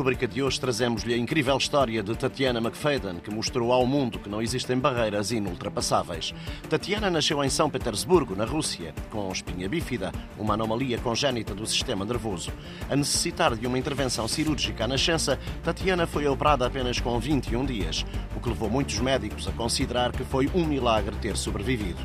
rubrica de hoje trazemos-lhe a incrível história de Tatiana McFadden, que mostrou ao mundo que não existem barreiras inultrapassáveis. Tatiana nasceu em São Petersburgo, na Rússia, com espinha bífida, uma anomalia congénita do sistema nervoso. A necessitar de uma intervenção cirúrgica à nascença, Tatiana foi operada apenas com 21 dias, o que levou muitos médicos a considerar que foi um milagre ter sobrevivido.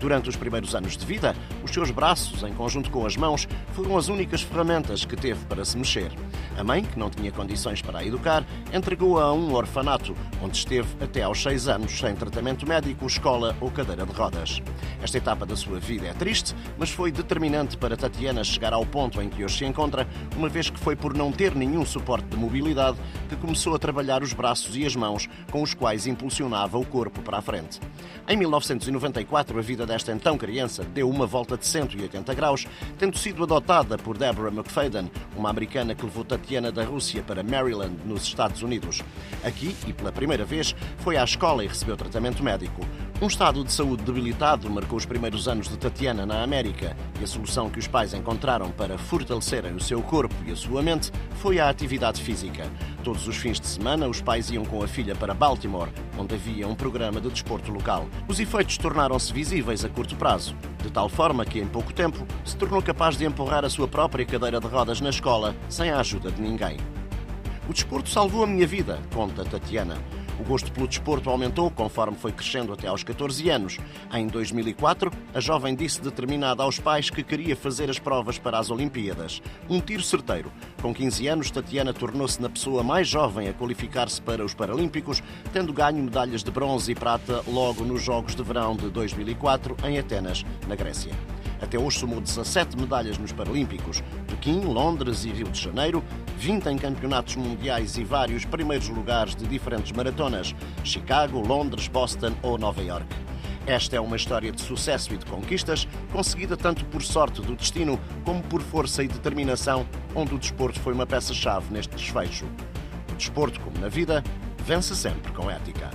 Durante os primeiros anos de vida, os seus braços, em conjunto com as mãos, foram as únicas ferramentas que teve para se mexer. A mãe, que não tinha condições para a educar, entregou-a a um orfanato, onde esteve até aos seis anos, sem tratamento médico, escola ou cadeira de rodas. Esta etapa da sua vida é triste, mas foi determinante para Tatiana chegar ao ponto em que hoje se encontra, uma vez que foi por não ter nenhum suporte de mobilidade que começou a trabalhar os braços e as mãos com os quais impulsionava o corpo para a frente. Em 1994, a vida desta então criança deu uma volta de 180 graus, tendo sido adotada por Deborah McFadden, uma americana que levou Tatiana da Rússia para Maryland, nos Estados Unidos. Aqui, e pela primeira vez, foi à escola e recebeu tratamento médico. Um estado de saúde debilitado marcou os primeiros anos de Tatiana na América e a solução que os pais encontraram para fortalecerem o seu corpo e a sua mente foi a atividade física. Todos os fins de semana, os pais iam com a filha para Baltimore, onde havia um programa de desporto local. Os efeitos tornaram-se visíveis a curto prazo, de tal forma que, em pouco tempo, se tornou capaz de empurrar a sua própria cadeira de rodas na escola sem a ajuda de ninguém. O desporto salvou a minha vida, conta Tatiana. O gosto pelo desporto aumentou conforme foi crescendo até aos 14 anos. Em 2004, a jovem disse determinada aos pais que queria fazer as provas para as Olimpíadas. Um tiro certeiro. Com 15 anos, Tatiana tornou-se na pessoa mais jovem a qualificar-se para os Paralímpicos, tendo ganho medalhas de bronze e prata logo nos Jogos de Verão de 2004 em Atenas, na Grécia. Até hoje somou 17 medalhas nos Paralímpicos, Pequim, Londres e Rio de Janeiro, 20 em campeonatos mundiais e vários primeiros lugares de diferentes maratonas, Chicago, Londres, Boston ou Nova York. Esta é uma história de sucesso e de conquistas, conseguida tanto por sorte do destino como por força e determinação, onde o desporto foi uma peça-chave neste desfecho. O desporto, como na vida, vence sempre com ética.